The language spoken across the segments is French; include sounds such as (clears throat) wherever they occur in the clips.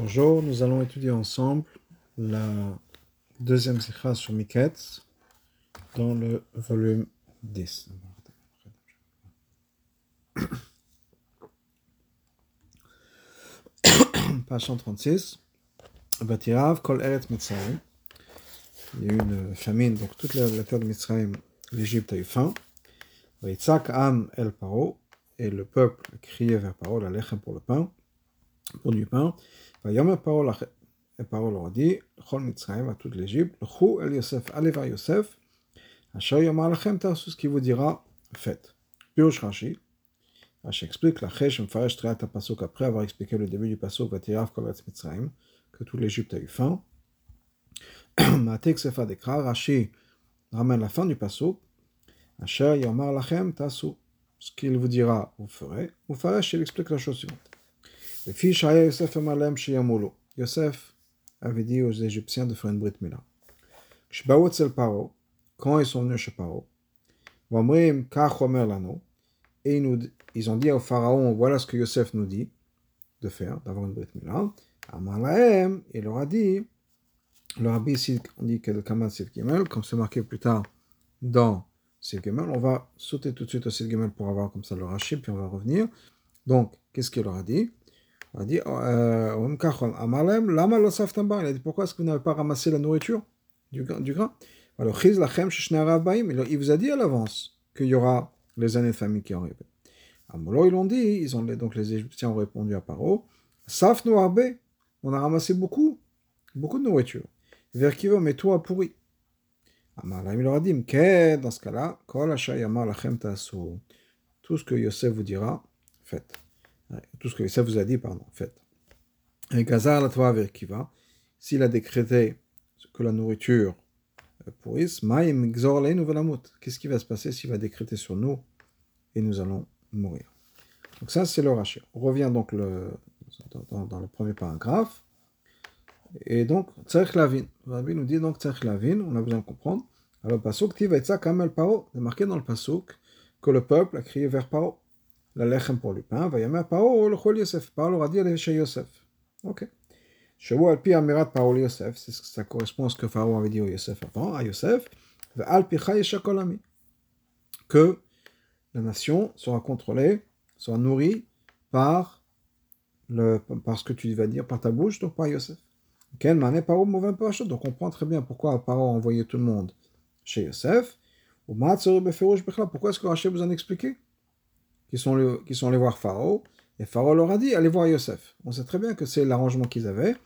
Bonjour, nous allons étudier ensemble la deuxième sikha sur Miketz dans le volume 10. (coughs) Page 136. Batirav, Kol Eretz Mitzrayim. Il y a eu une famine, donc toute la, terre de Mitzrayim, l'Égypte a eu faim. Et le peuple criait vers Paro, la lechem pour le pain, pour du pain. La parole aura dit Chol Mitzrayim à toute l'Égypte, Chou El Yosef, allez vers Yosef, Asher Yom Alachem Tarsus qui vous dira Faites. Pirosh Rashi, Rashi explique la Chesh Mfaresh Triat Pasuk après avoir expliqué le début du Pasuk Vatirav Kolatz Mitzrayim, que toute l'Égypte a eu faim. (clears throat) Matek Sefa Dekra, Rashi ramène la fin du Pasuk, Asher Yom Alachem Tarsus, ce qu'il vous dira, vous ferez. Mfaresh, il explique la chose suivante. Le fils Yosef Amalem Shiyamolo. Yosef avait dit aux Égyptiens de faire une brit mila. Quand ils sont venus chez Paro, et ils, ont dit au pharaon, voilà ce que Yosef nous dit de faire, d'avoir une brit mila. Amalaem, il leur a dit, le rabbi ici, dit que le Kamal Sil Gimel, comme c'est marqué plus tard dans Gimel, on va sauter tout de suite au Gimel pour avoir comme ça le rachis, puis on va revenir. Donc, qu'est-ce qu'il leur a dit a dit, euh, il a dit pourquoi est-ce que vous n'avez pas ramassé la nourriture du, grain Alors, il vous a dit à l'avance qu'il y aura les années de famille qui arrivent. À Molo, ils l'ont dit, ils ont, donc les Égyptiens ont répondu à Paro, Saf on a ramassé beaucoup, beaucoup de nourriture. Vers qui va, mais toi pourri. il leur a dit, dans ce cas-là, tout ce que Yosef vous dira, faites. Tout ce que ça vous a dit, pardon, faites. Et Gazar la Torah avec Kiva, s'il a décrété que la nourriture pourrisse, Maïm Qu'est-ce qui va se passer s'il va décréter sur nous et nous allons mourir? Donc ça, c'est le rachat. On revient donc le, dans, le premier paragraphe. Et donc, Tzarech Lavin. Rabbi nous dit donc Tzarech Lavin, on a besoin de comprendre. Alors, Pasuk, Paro, c'est marqué dans le Pasuk que le peuple a crié vers Paro le lechem pour le pain, va yamer Paro, le chol Yosef. Paro leur a dit, chez Yosef. Ok. Chevo al pi amirat Paro Yosef, c'est ce que ça correspond à ce que Pharaon avait dit au Yosef avant, à Yosef, va al chakolami. Que la nation sera contrôlée, sera nourrie par, le, ce que tu vas dire, par ta bouche, donc par Yosef. Donc on comprend très bien pourquoi Paro a envoyé tout le monde chez Yosef. Pourquoi est-ce que Rachel vous en expliqué qui sont, sont allés voir Pharaon, et Pharaon leur a dit, allez voir Yosef. On sait très bien que c'est l'arrangement qu'ils avaient,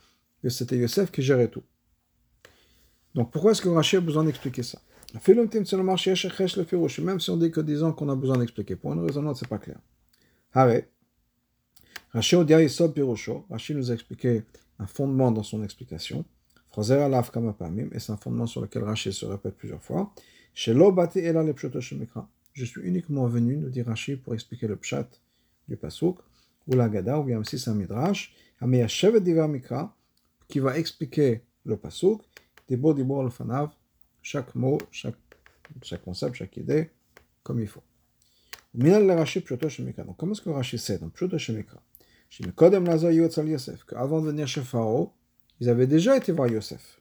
que c'était Yosef qui gérait tout. Donc pourquoi est-ce que Rachel a besoin d'expliquer ça? Même si on dit que disons qu'on a besoin d'expliquer, pour une raison autre, c'est pas clair. Rachel nous a expliqué un fondement dans son explication. Et c'est un fondement sur lequel Rachel se répète plusieurs fois. Je suis uniquement venu, nous dit Rashi, pour expliquer le pshat du pasuk, ou la gada, ou bien aussi c'est un midrash, Mikra, qui va expliquer le pasuk, Dibor Dibor fanav, chaque mot, chaque, concept, chaque idée, comme il faut. Minal le pshato shemikra. Donc comment est-ce que Rashi sait dans pshato shemikra Shemikodem lazo yotzal Yosef, qu'avant de venir chez Pharaon, ils avaient déjà été voir Yosef.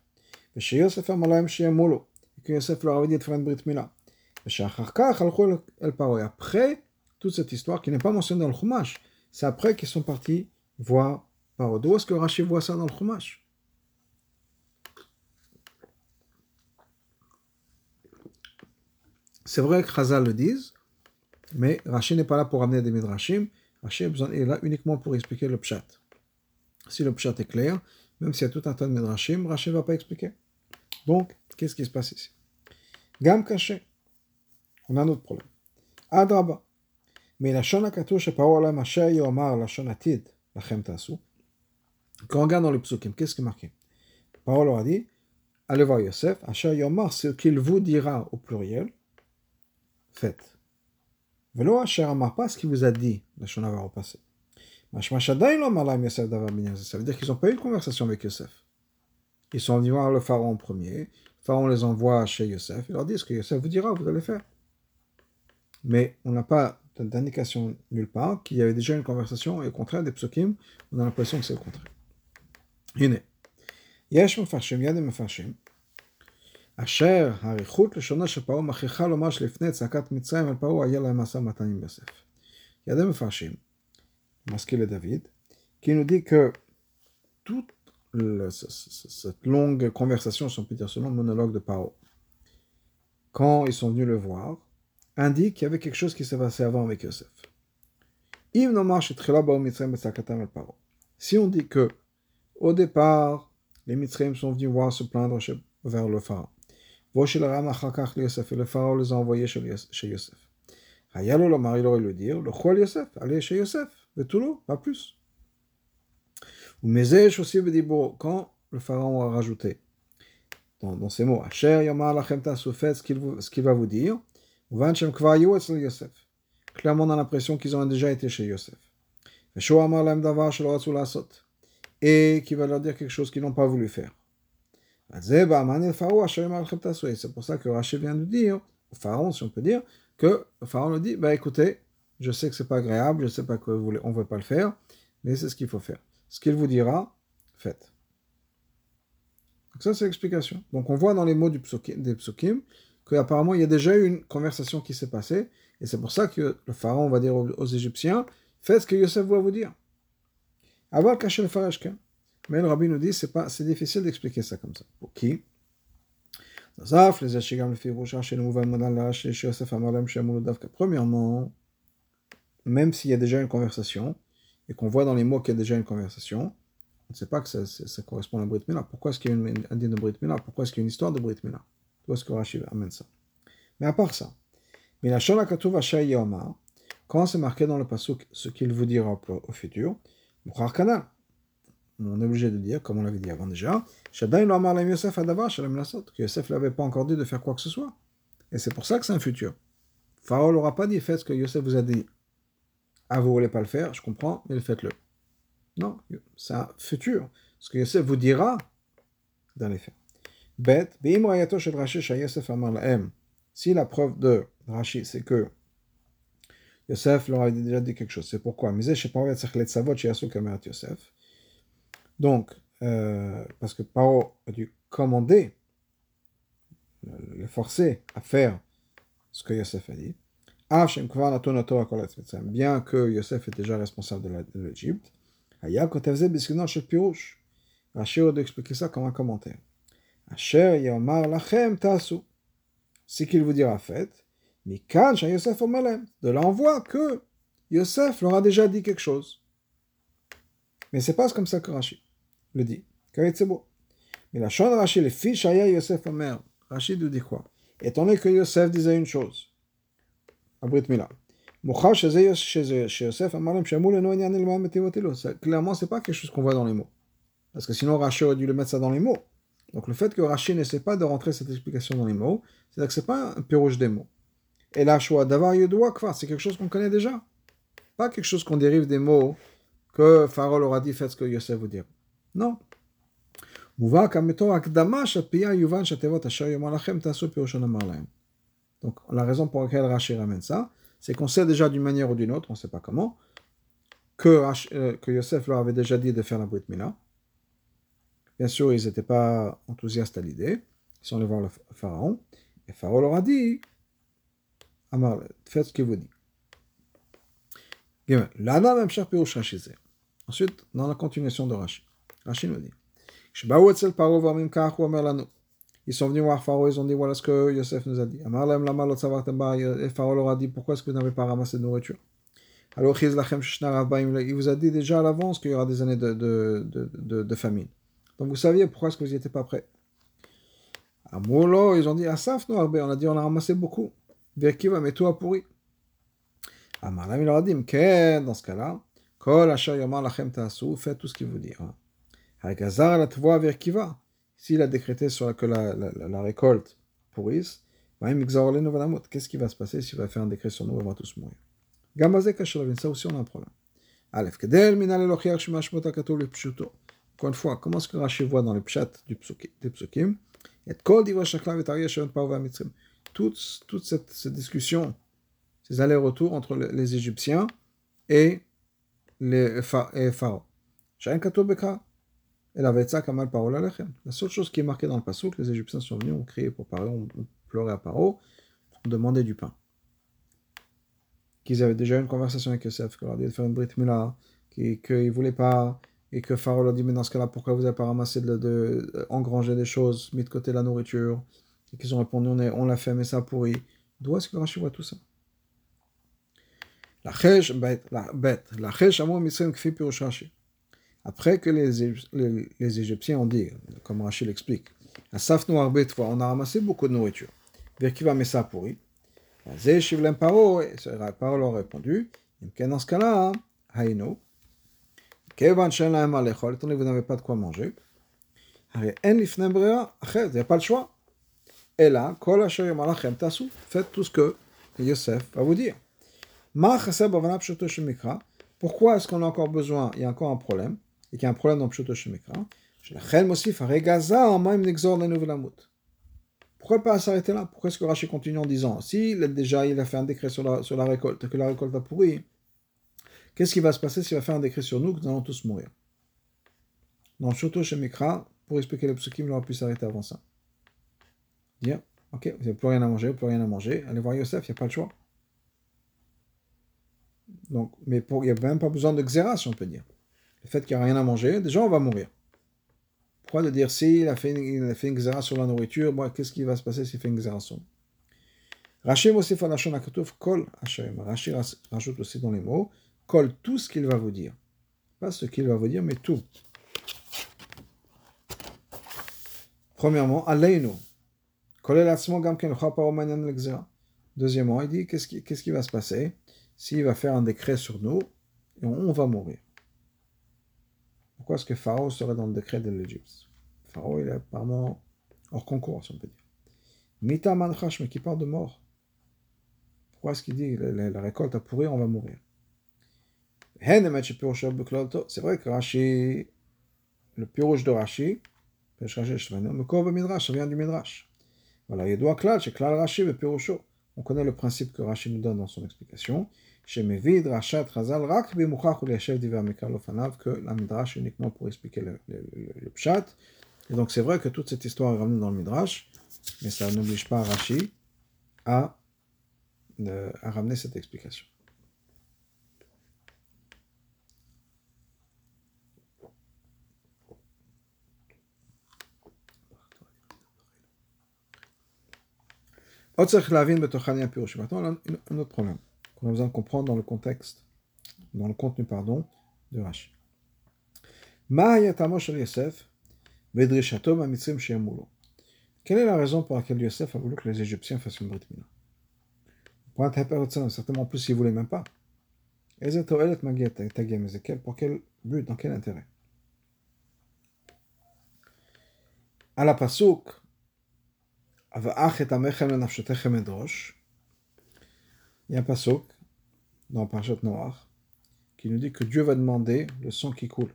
Et chez Yosef, Amalayim Sheyamolo, et que Yosef leur avait dit de faire une brit milah. Et après toute cette histoire qui n'est pas mentionnée dans le Chumash, c'est après qu'ils sont partis voir Paro. D'où est-ce que Rashi voit ça dans le Chumash C'est vrai que Chazal le disent, mais Rashi n'est pas là pour amener des midrashim. Rashi est là uniquement pour expliquer le pshat. Si le pshat est clair, même s'il y a tout un tas de midrashim, Rashi ne va pas expliquer. Donc, qu'est-ce qui se passe ici Gam caché on a un autre problème. Adraba. Mais la shona katouche parola masher yomar la shona tid lachem tasu. Quand on regarde dans le psukim, qu'est-ce qui est marqué? Parole a dit Allez voir Yosef, Asher Yomar, ce qu'il vous dira au pluriel, faites. Velo Asher Amar, pas ce qu'il vous a dit, la Shona va repasser. Ça veut dire qu'ils n'ont pas eu de conversation avec Yosef. Ils sont venus voir le pharaon en premier, le pharaon les envoie chez Yosef, il leur dit ce que Yosef vous dira, vous allez faire mais on n'a pas d'indication nulle part qu'il y avait déjà une conversation, et au contraire, des psukim, on a l'impression que c'est le contraire. הנה, יש מפרשים, יד המפרשים, אשר האריכות לשונו של פרעה מכריחה לומר שלפני צעקת מצרים על פרעה היה להם משא ומתן עם יוסף. יד המפרשים, משכיל לדוד, qui nous dit que toute le, cette longue conversation, si on peut dire ce long monologue de Paro, quand ils sont venus le voir, indique qu'il y avait quelque chose qui s'est passé avant avec Yosef. Si on dit que au départ, les Mitzrayim sont venus voir se plaindre vers le pharaon, et le pharaon les a envoyés chez Yosef. Il aurait le dire, le roi Yosef, allez chez Yosef, l'eau, pas plus. Mais aussi quand le pharaon a rajouté dans, dans ces mots, Tasufet, ce qu'il va vous dire. Clairement, on a l'impression qu'ils ont déjà été chez Yosef. Et qui va leur dire quelque chose qu'ils n'ont pas voulu faire. C'est pour ça que Rachel vient de dire au pharaon, si on peut dire, que le pharaon lui dit, bah écoutez, je sais que c'est pas agréable, je sais pas que vous voulez, on veut pas le faire, mais c'est ce qu'il faut faire. Ce qu'il vous dira, faites. Donc ça, c'est l'explication. Donc on voit dans les mots des psukim qu'apparemment il y a déjà eu une conversation qui s'est passée, et c'est pour ça que le pharaon va dire aux, Égyptiens, faites ce que Yosef va vous dire. Avoir caché le farashka. Mais le rabbi nous dit, c'est pas, c'est difficile d'expliquer ça comme ça. Pour qui Premièrement, même s'il y a déjà une conversation, et qu'on voit dans les mots qu'il y a déjà une conversation, on ne sait pas que ça, correspond à la Brit Mila. Pourquoi est-ce qu'il y a une, un de Brit Mila Pourquoi est-ce qu'il y a une histoire de Brit Mila Où est-ce que Rashi amène ça Mais à part ça, quand c'est marqué dans le pasuk ce qu'il vous dira au futur, on est obligé de dire, comme on l'avait dit avant déjà, que Yosef ne l'avait pas encore dit de faire quoi que ce soit. Et c'est pour ça que c'est un futur. Pharaon n'aura pas dit faites ce que Yosef vous a dit. Ah, vous voulez pas le faire, je comprends, mais faites-le. Non, c'est un futur. Ce que Yosef vous dira dans les faits. Si la preuve de Rashi, c'est que Yosef leur a déjà dit quelque chose, c'est pourquoi. Yosef. Donc, euh, parce que Paro a dû commander, le forcer à faire ce que Yosef a dit. Bien que Yosef est déjà responsable de l'Égypte, Rachid aurait expliquer ça comme un commentaire. C'est qu'il vous dira faites, mais quand Yosef de l'envoi que Yosef leur a déjà dit quelque chose. Mais c'est pas comme ça que Rachid le dit. beau. Mais la de Rachid, les fiches Yosef Omer. Rachid nous dit quoi? Étant donné que Yosef disait une chose, Mila. Clairement, c'est pas quelque chose qu'on voit dans les mots. Parce que sinon, Rachid aurait dû le mettre ça dans les mots. Donc le fait que Rachid n'essaie pas de rentrer cette explication dans les mots, c'est-à-dire que c'est pas un pirouge des mots. Et la choix d'avoir quoi c'est quelque chose qu'on connaît déjà. Pas quelque chose qu'on dérive des mots que Pharaon aura dit, faites ce que Yosef vous dire. Non. Donc, la raison pour laquelle Rashi ramène ça, c'est qu'on sait déjà d'une manière ou d'une autre, on ne sait pas comment, que, euh, que Yosef leur avait déjà dit de faire la Brit Mila. Bien sûr, ils n'étaient pas enthousiastes à l'idée. Ils sont allés voir le pharaon. Et pharaon leur a dit Amar, faites ce qu'il vous dit. Ensuite, dans la continuation de Rashi, Rashi nous dit ils sont venus voir Pharaon, ils ont dit voilà ce que Yosef nous a dit. Et Pharaon leur a dit pourquoi est-ce que vous n'avez pas ramassé de nourriture? Alors il vous a dit déjà à l'avance qu'il y aura des années de, famine. Donc vous saviez pourquoi est-ce que vous n'étiez pas prêts. À Molo, ils ont dit Asaf, nous, on a dit on a ramassé beaucoup. Verkiva, mais tout a pourri. Amalam, il leur a dit dans ce cas-là, Kol Asher Lachem faites tout ce qu'il vous dit. Hagazar la Tvoa Verkiva. S'il a décrété sur que la, la, la, récolte pourrisse, qu'est-ce qui va se passer s'il va faire un décret sur nous, on va tous mourir? Ça aussi, on a un problème. Aleph, Kedel, Minal Elochiach, Shemashmot Akatou, le Pshuto. Encore une fois, comment est-ce que Rashi voit dans le pshat du psukim? Et Kol. Toute, toute cette, discussion, ces allers-retours entre les Égyptiens et les Bekra. Et la. La seule chose qui est marquée dans le passou, que les Égyptiens sont venus, ont crié pour Paro, ont pleuré à Paro, ont demandé du pain. Qu'ils avaient déjà eu une conversation avec Yosef, qu'il leur dit de faire une brit mila, qu'ils ne voulaient pas, et que Pharaon leur dit, mais dans ce cas-là, pourquoi vous n'avez pas ramassé de, engranger des choses, mis de côté la nourriture? Et qu'ils ont répondu, on, l'a fait, mais ça pourri. D'où est-ce que Rashi voit tout ça? La chèche, bête, la bête, la chèche, Rashi. Après que les, Égyptiens ont dit, comme Rachid l'explique, à Saf Noir on a ramassé beaucoup de nourriture. Vers qui va mettre ça pourri Paro, leur a répondu, dans ce cas-là, Haïno, Alechol, étant vous n'avez pas de quoi manger, Brea, vous n'avez pas le choix. Et là, faites tout ce que Yosef va vous dire. Pourquoi est-ce qu'on a encore besoin, il y a encore un problème, et qu'il y a un problème dans Pshoto Shemikra, pourquoi pas s'arrêter là Pourquoi est-ce que Rachid continue en disant si déjà il a fait un décret sur la, sur la récolte, que la récolte a pourri, qu'est-ce qui va se passer s'il va faire un décret sur nous que nous allons tous mourir? Dans Shoto Shemikra, pour expliquer le psukim, il aurait pu s'arrêter avant ça. Dire Ok, vous n'avez plus rien à manger, vous plus rien à manger, allez voir Yosef, il n'y a pas le choix. Donc, mais il n'y a même pas besoin de xéra, si on peut dire. Le fait qu'il n'y a rien à manger, déjà on va mourir. Pourquoi de dire si il a fait une, il a fait une sur la nourriture, qu'est-ce qui va se passer s'il fait une xéra sur Rachid aussi kol Rachid rajoute aussi dans les mots, kol tout ce qu'il va vous dire. Pas ce qu'il va vous dire, mais tout. Premièrement, aleinu. Deuxièmement, il dit qu'est-ce qui, va se passer s'il va faire un décret sur nous et on va mourir? Pourquoi est-ce que Pharaon serait dans le décret de l'Égypte? Pharaon, il est apparemment hors concours, si on peut dire. Mita manchash, mais qui parle de mort? Pourquoi est-ce qu'il dit la, récolte a pourri, on va mourir? C'est vrai que Rashi, le pirouge de Rashi, ça vient du Midrash. Voilà, il doit klal, c'est klal Rashi, le piroucho. On connaît le principe que Rashi nous donne dans son explication que la Midrash uniquement pour expliquer le, le, le, Pshat. Et donc c'est vrai que toute cette histoire est ramenée dans le Midrash, mais ça n'oblige pas Rashi à ramener cette explication. Maintenant, un autre problème qu'on a besoin de comprendre dans le contexte, dans le contenu, pardon, de Rashi. Quelle est la raison pour laquelle Yosef a voulu que les Égyptiens fassent une Brit Mila Certainement plus s'ils ne voulaient même pas. Pour quel but, dans quel intérêt? À la Pasuk, il y a un pasuk dans Parashat Noir qui nous dit que Dieu va demander le sang qui coule.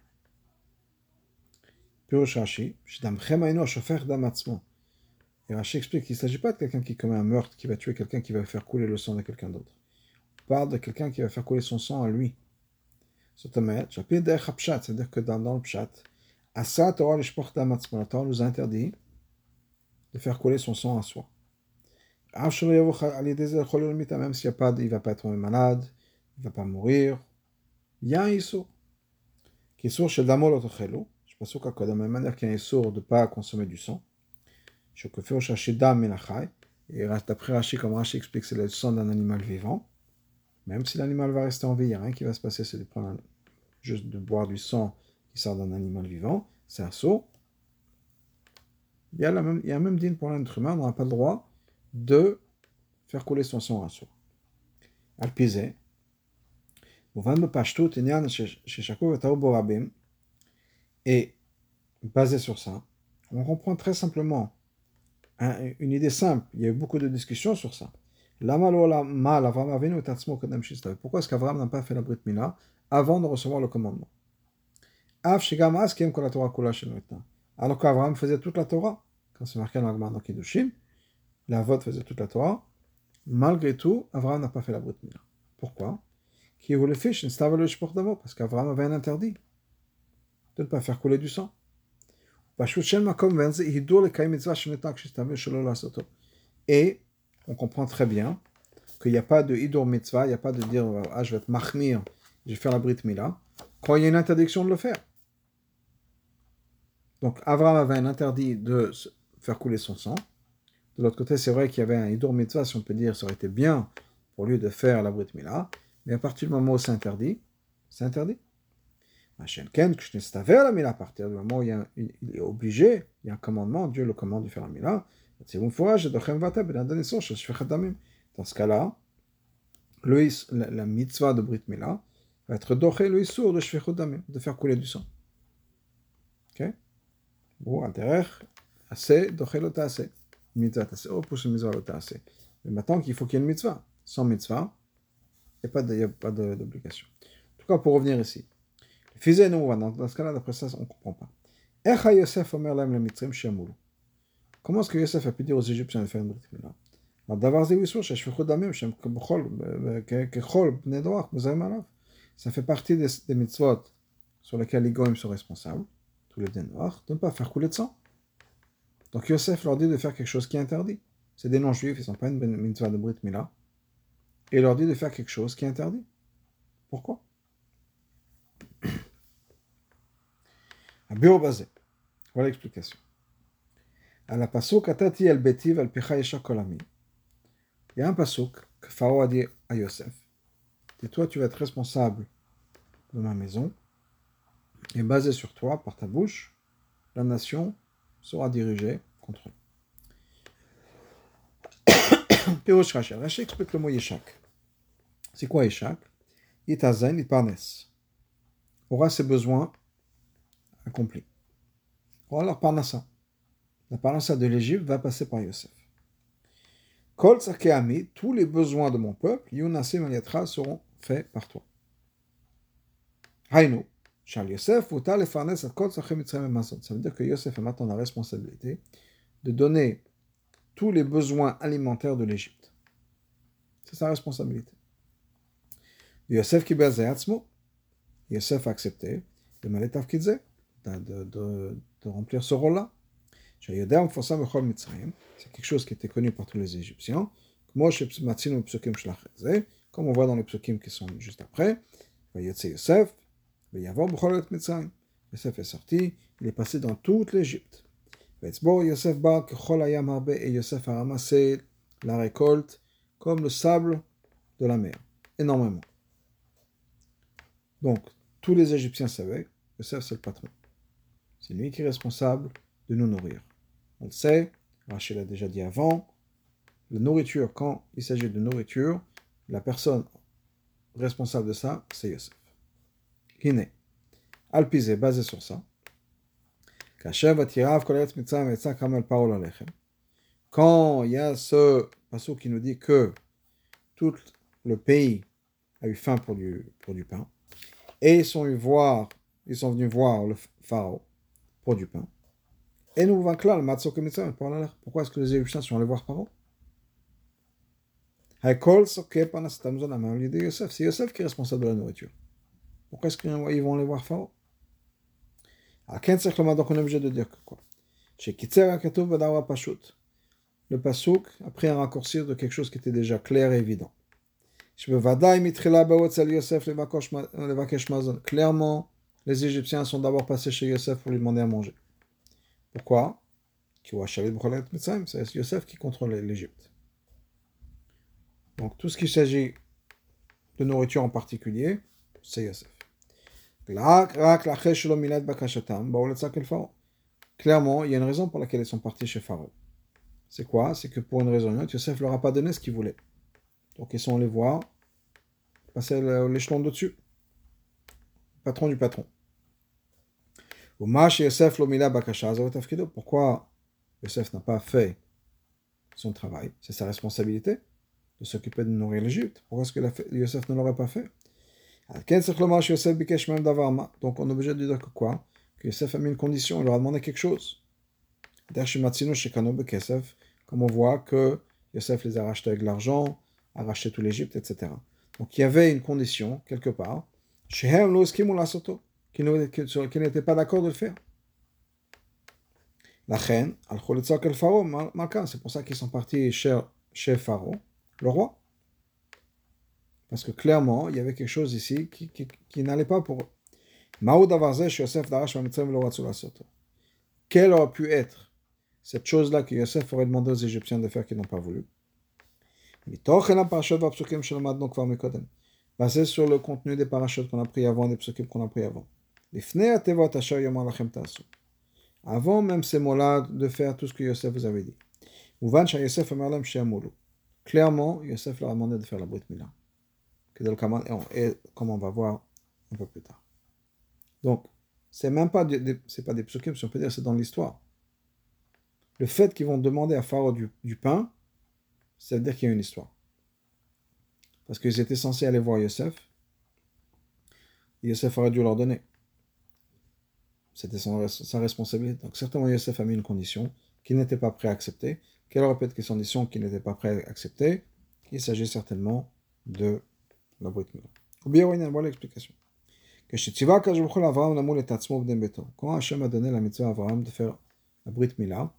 Et Rashi explique qu'il ne s'agit pas de quelqu'un qui commet un meurtre, qui va tuer quelqu'un qui va faire couler le sang de quelqu'un d'autre. On parle de quelqu'un qui va faire couler son sang à lui. C'est-à-dire que dans, dans le pshat, la Torah nous interdit de faire couler son sang à soi. Même s'il ne va pas être malade, il ne va pas mourir. Il y a un issour. Qui est chez Damo l'autochelo. Je pense que de la même manière qu'il y a un de ne pas consommer du sang. Je peux faire chercher Dam Menachai. Et d'après Rashi, comme Rashi explique, c'est le sang d'un animal vivant. Même si l'animal va rester en vie, il n'y a rien qui va se passer, c'est de prendre juste de boire du sang qui sort d'un animal vivant. C'est un saut. Il y a, la même, il y a même din pour l'être humain, on n'a pas le droit de faire couler son sang à soi. Alpizé. Et basé sur ça, on comprend très simplement une idée simple. Il y a eu beaucoup de discussions sur ça. Pourquoi est-ce qu'Abraham n'a pas fait la Brit Mila avant de recevoir le commandement? Alors qu'Abraham faisait toute la Torah, quand c'est marqué dans le Kiddushin, la vote faisait toute la Torah. Malgré tout, Abraham n'a pas fait la Brit Mila. Pourquoi? Parce qu'Abraham avait un interdit de ne pas faire couler du sang. Et on comprend très bien qu'il n'y a pas de hidur mitzvah, il n'y a pas de dire ah, je vais être mahmir, je vais faire la brit mila, quand il y a une interdiction de le faire. Donc Abraham avait un interdit de faire couler son sang. De l'autre côté, c'est vrai qu'il y avait un hidur mitzvah, si on peut dire, ça aurait été bien pour lui de faire la brit mila, mais à partir du moment où c'est interdit, c'est interdit. À partir du moment où il, est obligé, il y a un commandement, Dieu le commande de faire la mila. Dans ce cas-là, la, mitzvah de Brit Mila va être doché le issour de de faire couler du sang. Ok? Bon, intérêt, assez, doché le assez. Mitzvah assez, oh, pour ce mitzvah le assez. Mais maintenant qu'il faut qu'il y ait une mitzvah. Sans mitzvah, il n'y a pas d'obligation. En tout cas, pour revenir ici. Dans ce cas-là, d'après ça, on ne comprend pas. Comment est-ce que Yosef a pu dire aux Égyptiens de faire une brit milah ça fait partie des, des mitzvot sur lesquels les goyim sont responsables, tous les noirs, de ne pas faire couler de sang. Donc Yosef leur dit de faire quelque chose qui est interdit. C'est des non-juifs, ils ne sont pas une mitzvah de Brit Mila. Et il leur dit de faire quelque chose qui est interdit. Pourquoi? (coughs) Voilà l'explication. À la pasuk atati el betiv al picha kolami. Il y a un pasuk que Pharaon a dit à Yosef. Et toi, tu vas être responsable de ma maison. Et basé sur toi, par ta bouche, la nation sera dirigée contre lui. (coughs) Pirosh Rachel. Rachel explique le mot Yeshak. C'est quoi Yeshak? Yitazen, Yitparnes. Aura ses besoins accompli. Voilà la parnassa. La parnassa de l'Égypte va passer par Yosef. Kol Ami, tous les besoins de mon peuple, Yunasim Aliatra seront faits par toi. Haïno, Ça veut dire que Yosef a maintenant la responsabilité de donner tous les besoins alimentaires de l'Égypte. C'est sa responsabilité. Yosef qui Yosef a accepté de de, de, de remplir ce rôle-là. C'est quelque chose qui était connu par tous les Égyptiens. Comme on voit dans les psukim qui sont juste après. Yosef, Yosef est sorti, il est passé dans toute l'Égypte. Et Yosef a ramassé la récolte comme le sable de la mer, énormément. Donc, tous les Égyptiens savaient, Yosef c'est le patron. C'est lui qui est responsable de nous nourrir. On le sait, Rachel l'a déjà dit avant, la nourriture, quand il s'agit de nourriture, la personne responsable de ça, c'est Yosef. Hine. Alpisé, basé sur ça. Quand il y a ce passage qui nous dit que tout le pays a eu faim pour du, pour du pain, et ils sont, voir, ils sont venus voir le pharaon, pour du pain. Et nous le Pourquoi est-ce que les Égyptiens sont allés voir Paro C'est Yosef qui est responsable de la nourriture. Pourquoi est-ce qu'ils vont aller voir Pharaon Donc on est obligé de dire que quoi? Le pasuk a pris un raccourci de quelque chose qui était déjà clair et évident. Clairement, les Égyptiens sont d'abord passés chez Yosef pour lui demander à manger. Pourquoi? C'est Yosef qui contrôle l'Égypte. Donc tout ce qui s'agit de nourriture en particulier, c'est Yosef. Clairement, il y a une raison pour laquelle ils sont partis chez Pharaon. C'est quoi? C'est que pour une raison ou autre, Yosef leur a pas donné ce qu'il voulait. Donc ils sont allés voir, passer l'échelon de-dessus. Patron du patron. Pourquoi Yosef n'a pas fait son travail? C'est sa responsabilité de s'occuper de nourrir l'Égypte. Pourquoi est-ce que Yosef ne l'aurait pas fait? Donc on est obligé de dire que quoi? Que Yosef a mis une condition, il leur a demandé quelque chose. Comme on voit que Yosef les a rachetés avec l'argent, a racheté tout l'Égypte, etc. Donc il y avait une condition, quelque part, qui n'étaient pas d'accord de le faire. La reine, c'est pour ça qu'ils sont partis chez, chez Pharaon, le roi. Parce que clairement, il y avait quelque chose ici qui, qui, qui n'allait pas pour eux. Quelle aurait pu être cette chose-là que Yosef aurait demandé aux Égyptiens de faire qu'ils n'ont pas voulu? Basé sur le contenu des parachutes qu'on a pris avant, des psukim qu'on a pris avant. Avant même ces mots-là, de faire tout ce que Yosef vous avait dit. Clairement, Yosef leur a demandé de faire la brite mila. Et comme on va voir un peu plus tard. Donc, c'est même pas des, c'est pas des on peut dire, c'est dans l'histoire. Le fait qu'ils vont demander à Pharaon du, du pain, ça veut dire qu'il y a une histoire. Parce qu'ils étaient censés aller voir Yosef. Yosef aurait dû leur donner. C'était sa responsabilité. Donc certainement Yosef a mis une condition qu'il n'était pas prêt à accepter. Quelle aurait pu être cette condition qu'il n'était pas prêt à accepter? Il s'agit certainement de la Brit Mila. L'explication. Quand Hachem a donné la mitzvah à Avram de faire la Brit Mila,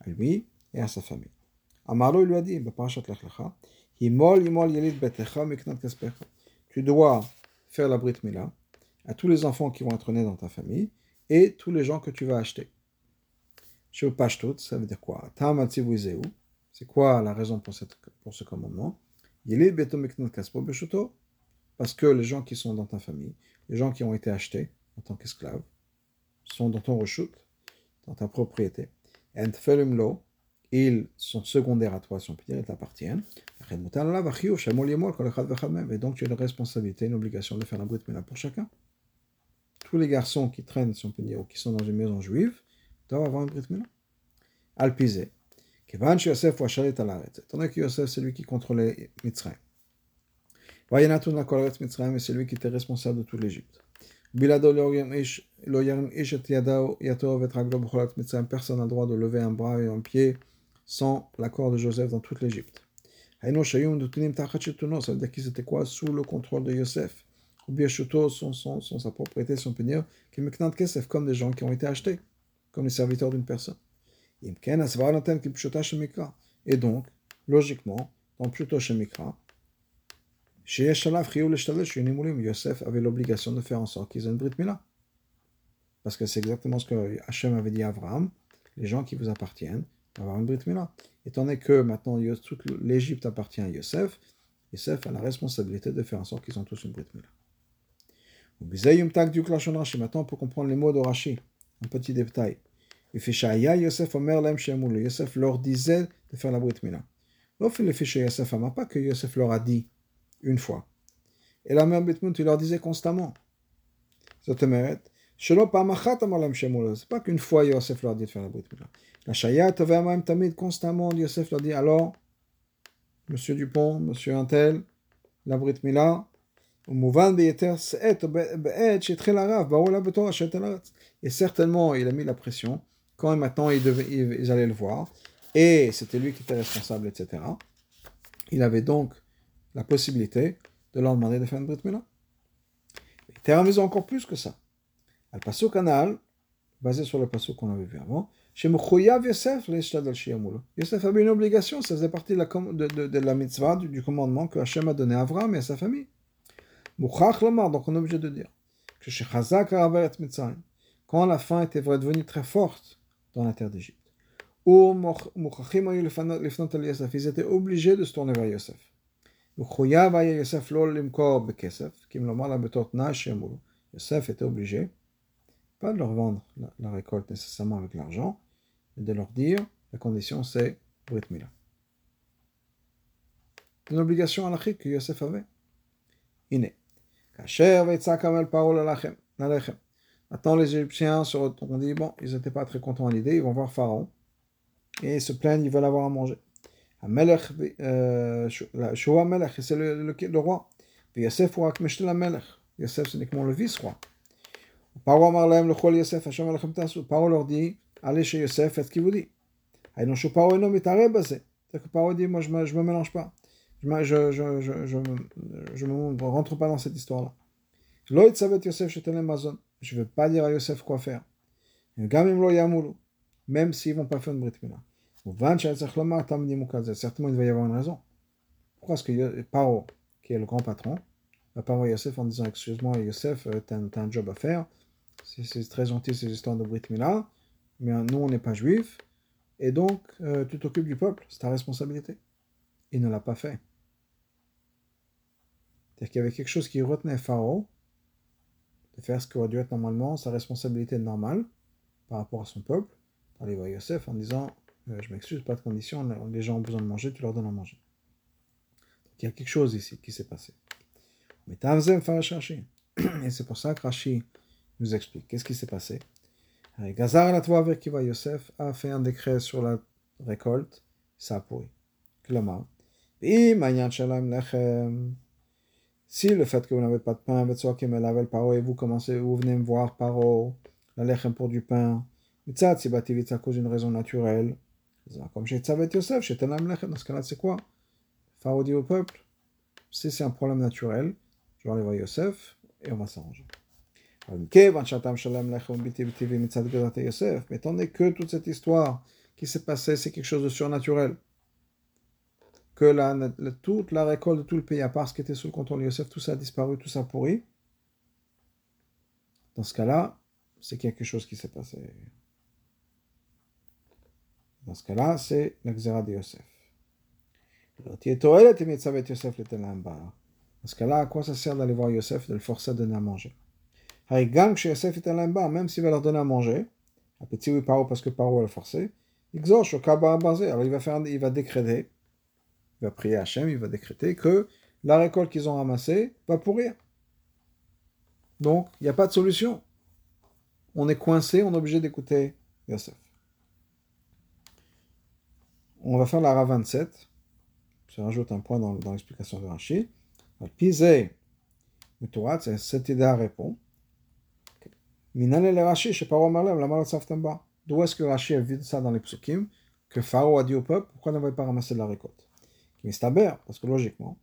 à lui et à sa famille. Amaro lui a dit. Tu dois faire la Brit Mila à tous les enfants qui vont être nés dans ta famille et tous les gens que tu vas acheter. Chez Pashtot, ça veut dire quoi? C'est quoi la raison pour, cette, pour ce commandement? Yelid Beto Miknat Kaspo Beshuto parce que les gens qui sont dans ta famille, les gens qui ont été achetés en tant qu'esclaves, sont dans ton rechute, dans ta propriété. Ils sont secondaires à toi, dire, ils t'appartiennent. Et donc tu as une responsabilité, une obligation de faire la brite pour chacun. Tous les garçons qui traînent, si on ou qui sont dans une maison juive, doivent avoir une brite mila. Alpisé. Étant donné que Yosef, c'est lui qui contrôlait Mitzrayim et c'est lui qui était responsable de toute l'Égypte. Personne n'a le droit de lever un bras et un pied sans l'accord de Joseph dans toute l'Égypte. Dire quoi Sous le contrôle de Yosef. Ou bien son, son, son, comme des gens qui. Et donc, logiquement, dans Yosef avait l'obligation de faire en sorte qu'ils aient une Brit Mila. Parce que c'est exactement ce que Hachem avait dit à Abraham les gens qui vous appartiennent avoir une Brit Mila. Étant donné que maintenant toute l'Égypte appartient à Yosef, Yosef a la responsabilité de faire en sorte qu'ils ont tous une Brit Mila. Maintenant, peut comprendre les mots de Rashi. Un petit détail. Yosef leur disait de faire la Brit Mila. Yosef pas que Yosef leur a dit une fois. Et la mère Bitmut, il leur disait constamment. Ça te mérite. C'est pas qu'une fois Yosef leur dit de faire la Brit Mila. La Shayat avait même tamid constamment, Yosef leur dit alors, Monsieur Dupont, Monsieur Antel, la Brit Mila, et certainement, il a mis la pression quand maintenant ils, devaient, ils allaient le voir, et c'était lui qui était responsable, etc. Il avait donc la possibilité de leur demander de faire une Brit Mila. ont encore plus que ça. Al Pasuk Canal, basé sur le Pasuk qu'on avait vu avant, chez Yosef, Yosef avait une obligation, ça faisait partie de la, de, de, la mitzvah, du, commandement que Hachem a donné à Avram et à sa famille. Mouchach Lamar, donc on est obligé de dire que chez Chazak quand la faim était devenue très forte dans la terre d'Égypte, ils étaient obligés de se tourner vers Yosef. מחויב היה יוסף לא למכור בכסף, כי אם לומר להם בתור תנאי שאמרו, יוסף était obligé, pas de leur vendre la, la récolte nécessairement avec l'argent, mais de leur dire, la condition c'est Brit Mila. Une obligation halachique que Yosef avait. הנה, כאשר ויצעק המל פרעה ללחם, ללחם. Maintenant les Égyptiens se retournent, on dit, bon, ils n'étaient pas très contents à l'idée, ils vont voir Pharaon, et ils se plaignent, ils veulent avoir à manger. Shoah c'est le, roi. Puis Yosef ou Akmeshtel Yosef, c'est uniquement le vice-roi. Paro le Chol Yosef, Hashem Alechem Tassou. Paro leur dit, allez chez Yosef, faites ce qu'il vous dit. Que dit, moi je ne me mélange pas. Je ne rentre pas dans cette histoire-là. Yosef, je. Je ne vais pas dire à Yosef quoi faire. Même s'ils ne vont pas faire une brit milah. Certainement, il va y avoir une raison. Pourquoi est-ce que Paro, qui est le grand patron, va pas voir Yosef en disant Excuse-moi, Yosef, euh, tu as, un job à faire. C'est très gentil ces histoires de Brit Mila, mais nous, on n'est pas juifs. Et donc, euh, tu t'occupes du peuple, c'est ta responsabilité. Il ne l'a pas fait. C'est-à-dire qu'il y avait quelque chose qui retenait Pharaon de faire ce qui aurait dû être normalement sa responsabilité normale par rapport à son peuple, pour aller voir Yosef en disant euh, Je m'excuse, pas de condition, les gens ont besoin de manger, tu leur donnes à manger. Il y a quelque chose ici qui s'est passé. Mais. (clears throat) Et c'est pour ça que Rashi nous explique. Qu'est-ce qui s'est passé? Gazar la avec qui va Yosef a fait un décret sur la récolte, ça a pourri. Et si le fait que vous n'avez pas de pain, et vous commencez, vous venez me voir paro, la lechem pour du pain, c'est à cause d'une raison naturelle. Comme chez Tzavet Yosef, chez Tanam dans ce cas-là, c'est quoi Pharaon dit au peuple, si c'est un problème naturel, je vais aller voir Yosef et on va s'arranger. Mais étant donné que toute cette histoire qui s'est passée, c'est quelque chose de surnaturel, que toute la récolte de tout le pays, à part ce qui était sous le contrôle de Yosef, tout ça a disparu, tout ça pourri. Dans ce cas-là, c'est quelque chose qui s'est passé. Dans ce cas-là, c'est l'exéra de Yosef. Dans ce cas-là, à quoi ça sert d'aller voir Yosef, de le forcer à donner à manger? Même s'il va leur donner à manger, à petit oui Paro parce que Paro va le forcer, alors il va, faire, il va décréter il va prier Hachem, il va décréter que la récolte qu'ils ont ramassée va pourrir. Donc, il n'y a pas de solution. On est coincé, on est obligé d'écouter Yosef. On va faire la RA 27. Je rajoute un point dans, l'explication de Rachid. Pisé, c'est cette idée répond. D'où est-ce que Rashi a vu ça dans les psukim? Que Pharaon a dit au peuple Pourquoi n'avez pas ramassé de la récolte? Mistaber, parce que logiquement,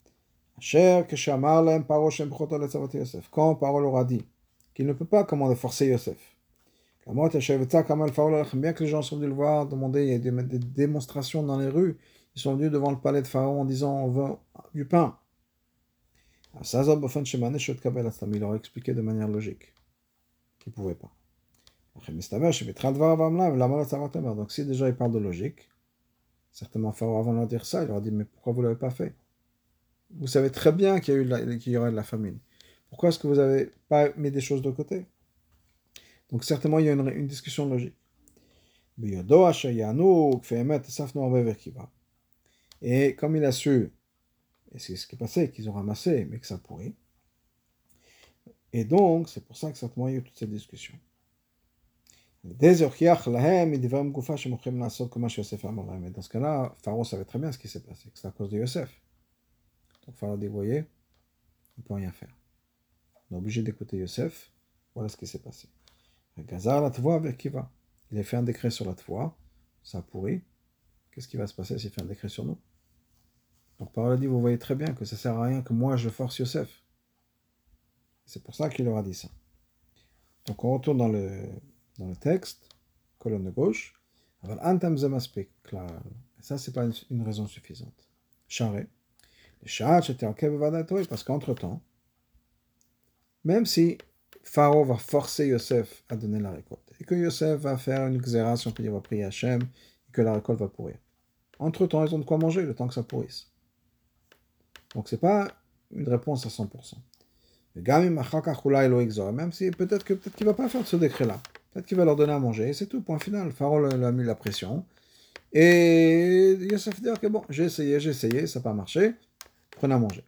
quand Paro leur a dit qu'il ne peut pas commander forcer Yosef, bien que les gens sont venus le voir, demander, il y a des, des démonstrations dans les rues, ils sont venus devant le palais de Pharaon en disant on veut du pain. Il leur expliqué de manière logique qu'il ne pouvait pas. Donc si déjà il parle de logique, Certainement, Pharaon, avant de leur dire ça, il leur a dit Mais pourquoi vous ne l'avez pas fait? Vous savez très bien qu'il y, a qu'il y aurait de la famine. Pourquoi est-ce que vous n'avez pas mis des choses de côté? Donc, certainement, il y a une, une discussion logique. Et comme il a su, et c'est ce qui est passé, qu'ils ont ramassé, mais que ça pourrit. Et donc, c'est pour ça que certainement il y a eu toute cette discussion. Dans ce cas-là, Pharaon savait très bien ce qui s'est passé, que c'est à cause de Yosef. Donc Pharaon dit, voyez, on ne peut rien faire. On est obligé d'écouter Yosef. Voilà ce qui s'est passé. Gazar la tvoa va. Il a fait un décret sur la tvoa, ça a pourri. Qu'est-ce qui va se passer s'il fait un décret sur nous? Donc Pharaon a dit, vous voyez très bien que ça sert à rien que moi je force Yosef. C'est pour ça qu'il leur a dit ça. Donc on retourne dans le dans le texte, colonne de gauche. Ça, c'est pas une, raison suffisante. Charé. Parce qu'entre-temps, même si Pharaon va forcer Yosef à donner la récolte, et que Yosef va faire une xération, puis il va prier Hachem, et que la récolte va pourrir. Entre-temps, ils ont de quoi manger le temps que ça pourrisse. Donc, c'est pas une réponse à 100%. Même si peut-être qu'il peut ne va pas faire ce décret-là. Peut-être qu'il va leur donner à manger, c'est tout, point final. Pharaon a mis la pression. Et Yosef dit, bon, j'ai essayé, j'ai essayé, ça n'a pas marché, prenez à manger.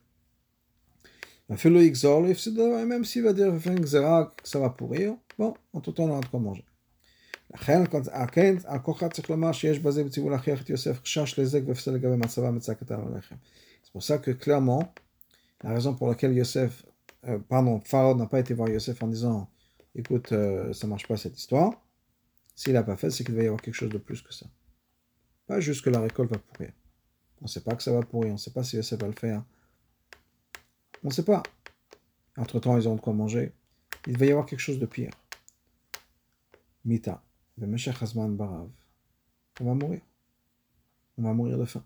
Même s'il va dire, que ça va pourrir, bon, en tout temps, on a de quoi manger. C'est pour ça que clairement, la raison pour laquelle Yosef, euh, pardon, Pharaon n'a pas été voir Yosef en disant écoute, euh, ça marche pas cette histoire. S'il n'a pas fait, c'est qu'il va y avoir quelque chose de plus que ça. Pas juste que la récolte va pourrir. On ne sait pas que ça va pourrir, on ne sait pas si ça va le faire. On ne sait pas. Entre-temps, ils ont de quoi manger. Il va y avoir quelque chose de pire. Mita, le Meshach Hazman Barav. on va mourir. On va mourir de faim.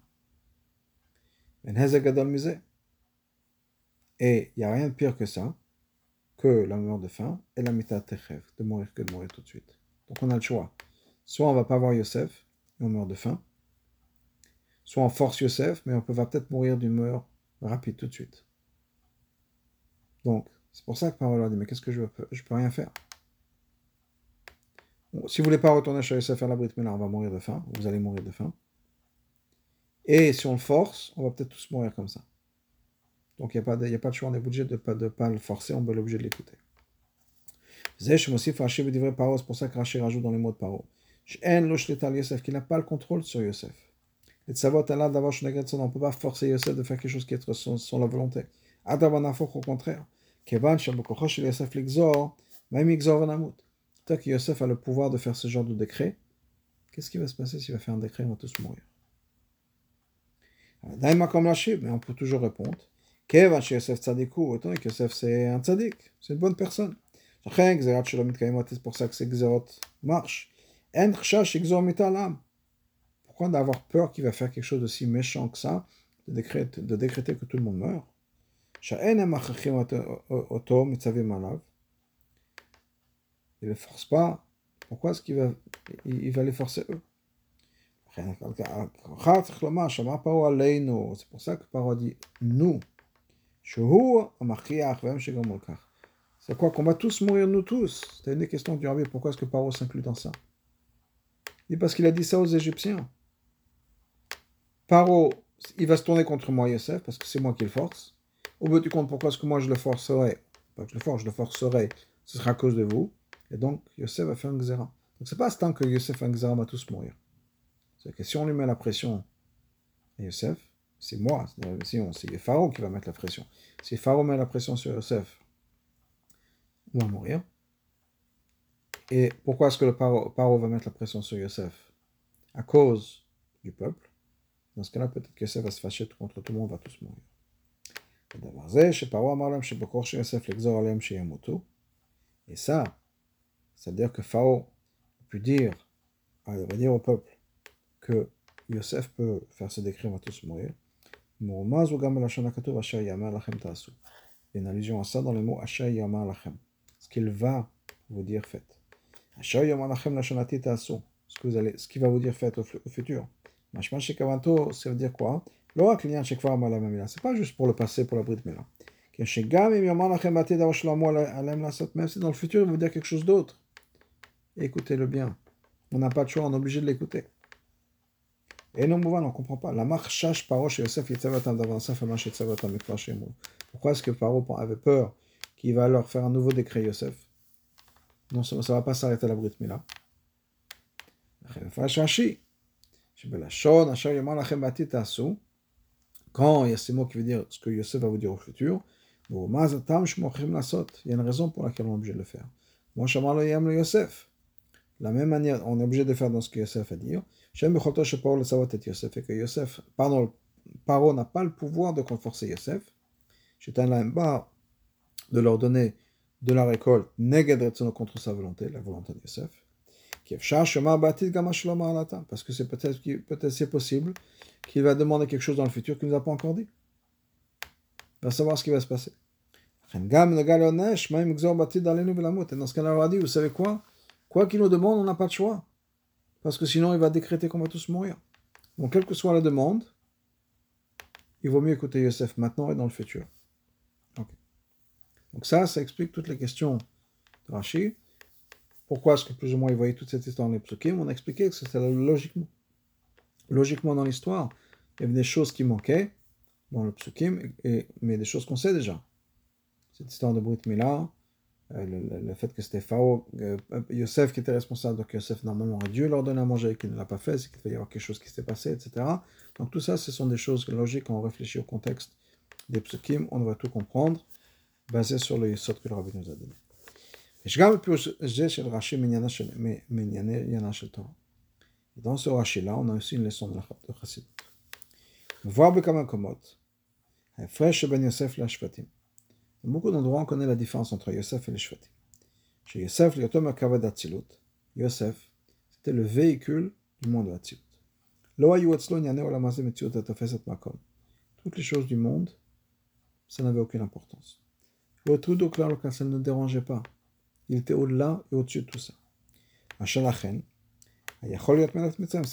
Et il n'y a rien de pire que ça, que la mort de faim et la mita de mourir que de mourir tout de suite. Donc on a le choix. Soit on va pas voir Yosef et on meurt de faim, soit on force Yosef, mais on peut, va peut-être mourir d'une mort rapide tout de suite. Donc, c'est pour ça que Parole a dit, mais qu'est-ce que je peux Je peux rien faire? si vous voulez pas retourner chez Yosef faire la brite, mais là, on va mourir de faim, vous allez mourir de faim. Et si on le force, on va peut-être tous mourir comme ça. Donc il n'y a, pas de, a pas de choix, on est obligé de ne pas, de pas le forcer, on est obligé de l'écouter. C'est pour ça que Rachid rajoute dans les mots de Paro. Yosef, qui n'a pas le contrôle sur Yosef. Et de savoir on ne peut pas forcer Yosef de faire quelque chose qui est sans, la volonté. Au contraire. Tant que Yosef a le pouvoir de faire ce genre de décret, qu'est-ce qui va se passer s'il va faire un décret, on va tous mourir. Mais on peut toujours répondre. Yosef tzadikou, autant que Yosef c'est un tzadik, c'est une bonne personne. C'est pour ça que ces Xerot marchent. Pourquoi d'avoir peur qu'il va faire quelque chose de si méchant que ça, de décréter, de décréter que tout le monde meurt Il ne force pas. Pourquoi est-ce qu'il va, il, va les forcer eux C'est pour ça que Paro dit nous. C'est quoi Qu'on va tous mourir, nous tous C'était une des questions du Rabbi. Pourquoi est-ce que Paro s'inclut dans ça dit parce qu'il a dit ça aux Égyptiens. Paro, il va se tourner contre moi, Yosef, parce que c'est moi qui le force. Au bout du compte, pourquoi est-ce que moi je le forcerai? Je le force, je le forcerai. Ce sera à cause de vous. Et donc, Yosef va faire un xéra. Donc, c'est pas ce temps que Yosef fait un xéra, va tous mourir. C'est que si on lui met la pression à Yosef, c'est moi, c'est Pharaon qui va mettre la pression. Si Pharaon met la pression sur Yosef, on va mourir. Et pourquoi est-ce que le paro, va mettre la pression sur Yosef? À cause du peuple. Dans ce cas-là, peut-être que Yosef va se fâcher contre tout le monde, on va tous mourir. Et ça, c'est-à-dire que Pharaon pu dire, va dire au peuple que Yosef peut faire ce décret, on tous mourir. Il y a une allusion à ça dans le mot ce qu'il va vous dire faites. Ce qu'il va vous dire faites au, futur. Quoi C'est pas juste pour le passé, pour la bride Mila. Même si dans le futur, il va dire quelque chose d'autre. Écoutez-le bien. On n'a pas de choix, on est obligé de l'écouter. Et non, on ne comprend pas. La Yosef, Pourquoi est-ce que Paro avait peur il va leur faire un nouveau décret, Yosef? Non, ça ne va pas s'arrêter à la Brit Mila. Y a ces mots qui veulent dire ce que Yosef va vous dire au futur, il y a une raison pour laquelle on est obligé de le faire. Moi, le Yosef. La même manière, on est obligé de faire dans ce que Yosef a dit. Et que Yosef, pardon, Paro n'a pas le pouvoir de conforcer Yosef. J'étais là de leur donner de la récolte contre sa volonté, la volonté de Yosef. Parce que c'est peut-être peut c'est possible qu'il va demander quelque chose dans le futur qu'il ne nous a pas encore dit. Il va savoir ce qui va se passer. Et dans ce cas-là, on va dire, vous savez quoi? Quoi qu'il nous demande, on n'a pas de choix. Parce que sinon, il va décréter qu'on va tous mourir. Donc, quelle que soit la demande, il vaut mieux écouter Yosef maintenant et dans le futur. Donc ça, ça explique toutes les questions de Rashi. Pourquoi est-ce que plus ou moins il voyait toute cette histoire dans les psukim On a expliqué que c'était logiquement. Logiquement dans l'histoire, il y avait des choses qui manquaient dans le psukim, mais des choses qu'on sait déjà. Cette histoire de Brit Mila, euh, le, fait que c'était Pharaon, euh, Yosef qui était responsable, donc Yosef normalement aurait dû leur donner à manger et qu'il ne l'a pas fait, c'est qu'il devait y avoir quelque chose qui s'était passé, etc. Donc tout ça, ce sont des choses logiques quand on réfléchit au contexte des psukim, on devrait tout comprendre basé sur le yesod que le rabbi nous a donné. Dans ce Rashi-là, on a aussi une leçon de la Chassidut. Voir בכמה מקומות, ההפרש שבין יוסף להשבטים. Beaucoup d'endroits, on connaît la différence entre Yosef et les Shvatim. Chez Yosef, l'yotom akavad Atzilut, Yosef, c'était le véhicule du monde de Atzilut. Toutes les choses du monde, ça n'avait aucune importance. Le tout ça ne dérangeait pas. Il était au-delà et au-dessus de tout ça. C'est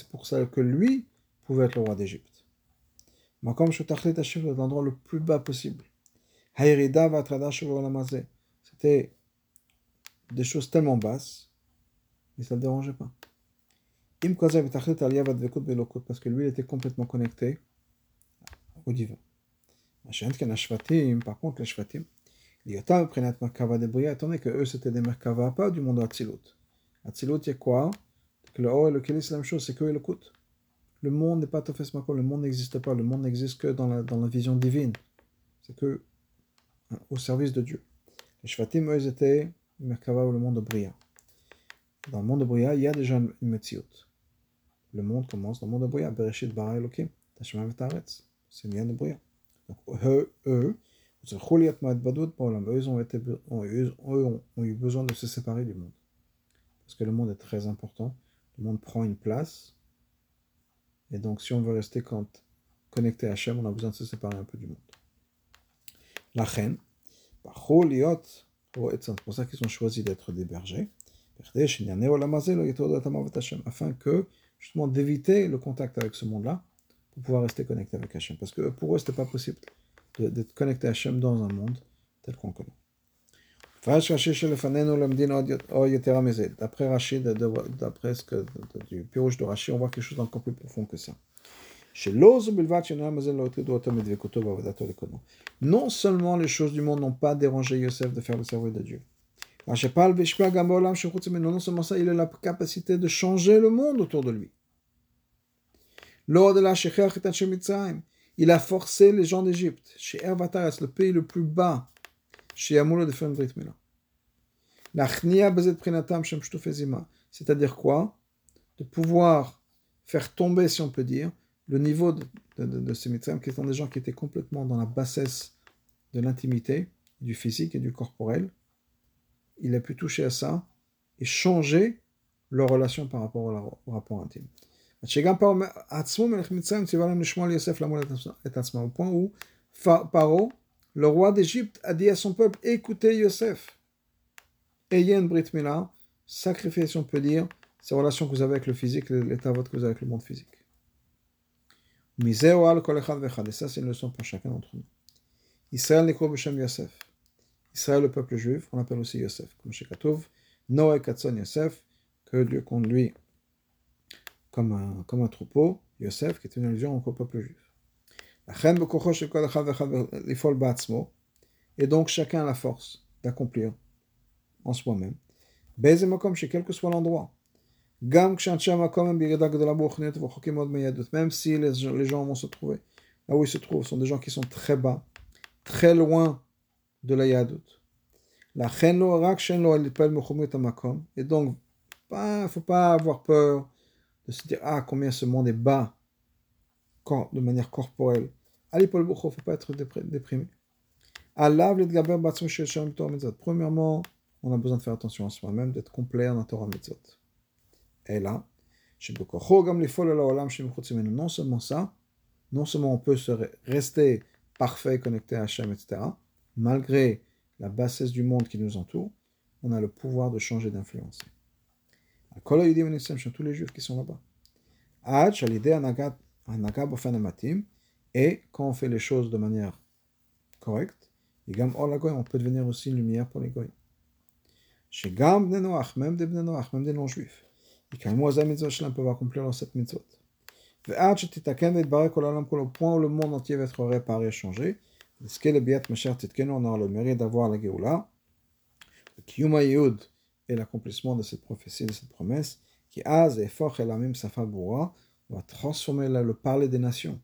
pour ça que lui pouvait être le roi d'Égypte. l'endroit le plus bas possible. C'était des choses tellement basses, mais ça ne le dérangeait pas. Parce que lui, il était complètement connecté au divin. Par contre, les Shvatim, étant donné que eux c'était des Merkava, pas du monde Atzilut. Atzilut, il y a quoi Que le Or et le Kéli, c'est la même chose, c'est que le Kout. Le monde n'est pas Tofes Makol, le monde n'existe pas, le monde n'existe que dans la, dans la vision divine. C'est que hein, au service de Dieu. Les Shvatim, eux, ils étaient Merkava ou le monde de Bria. Dans le monde de Bria, il y a déjà une Metziut. Le monde commence dans le monde de Bria. Bereshit bara Elohim, Tashma v'taretz. C'est une de Bria. Donc eux, eux, eux, ont, ont, eux ont, ont eu besoin de se séparer du monde. Parce que le monde est très important. Le monde prend une place. Et donc, si on veut rester connecté à Hachem, on a besoin de se séparer un peu du monde. La reine, c'est pour ça qu'ils ont choisi d'être des bergers, afin que, justement, d'éviter le contact avec ce monde-là, pour pouvoir rester connecté avec Hachem. Parce que pour eux, ce n'était pas possible d'être connecté à Hachem dans un monde tel qu'on connaît. D'après Rachid, d'après ce que du pirouge de Rachid, on voit quelque chose d'encore plus profond que ça. Non seulement les choses du monde n'ont pas dérangé Yosef de faire le service de Dieu. Non seulement ça, il a la capacité de changer le monde autour de lui. Il a forcé les gens d'Égypte, chez Ervataras, le pays le plus bas, chez Yamoula de faire une Brit C'est-à-dire quoi? De pouvoir faire tomber, si on peut dire, le niveau de, ces médecins, qui sont des gens qui étaient complètement dans la bassesse de l'intimité, du physique et du corporel, il a pu toucher à ça et changer leur relation par rapport au, rapport intime. Au point où Paro, le roi d'Égypte, a dit à son peuple Écoutez Yosef, ayez une Brit Mila, sacrifiez, si on peut dire, ces relations que vous avez avec le physique, l'état que vous avez avec le monde physique. Et ça, c'est une leçon pour chacun d'entre nous. Israël n'est Yosef. Israël, le peuple juif, on l'appelle aussi Yosef. Comme Katson Yosef, que Dieu conduit comme un, comme un troupeau, Yosef, qui est une allusion au peuple juif. Et donc chacun a la force d'accomplir en soi-même. Quel que soit l'endroit. Même si les, gens vont se trouver là où ils se trouvent, sont des gens qui sont très bas, très loin de la Yadut. Et donc, il ne faut pas avoir peur de se dire Ah, combien ce monde est bas de manière corporelle. Il ne faut pas être déprimé. Premièrement, on a besoin de faire attention à soi-même, d'être complet en Torah Mitzvot. Et là, non seulement ça, non seulement on peut se rester parfait, connecté à Hachem, etc., malgré la bassesse du monde qui nous entoure, on a le pouvoir de changer d'influencer tous les juifs qui sont là-bas. Et quand on fait les choses de manière correcte, on peut devenir aussi une lumière pour les goyes. Chez Gam des Noach, même des Noach, même des non-juifs, ils peuvent accomplir dans cette mitzvot. Au point où le monde entier va être réparé, changé, on aura le mérite d'avoir la Géoula. Le Kiyuma Yehud, et l'accomplissement de cette prophétie, de cette promesse, qui az et fort el amim safa boura, va transformer le parler des nations.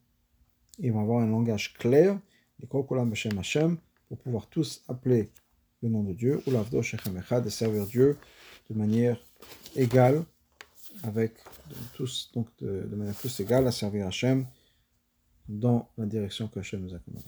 Ils vont avoir un langage clair, les kokulam b'shem Hashem, pour pouvoir tous appeler le nom de Dieu, ou l'avdo shechem echad, de servir Dieu de manière égale, avec tous, donc de, manière plus égale à servir Hachem dans la direction que Hachem nous a commandé.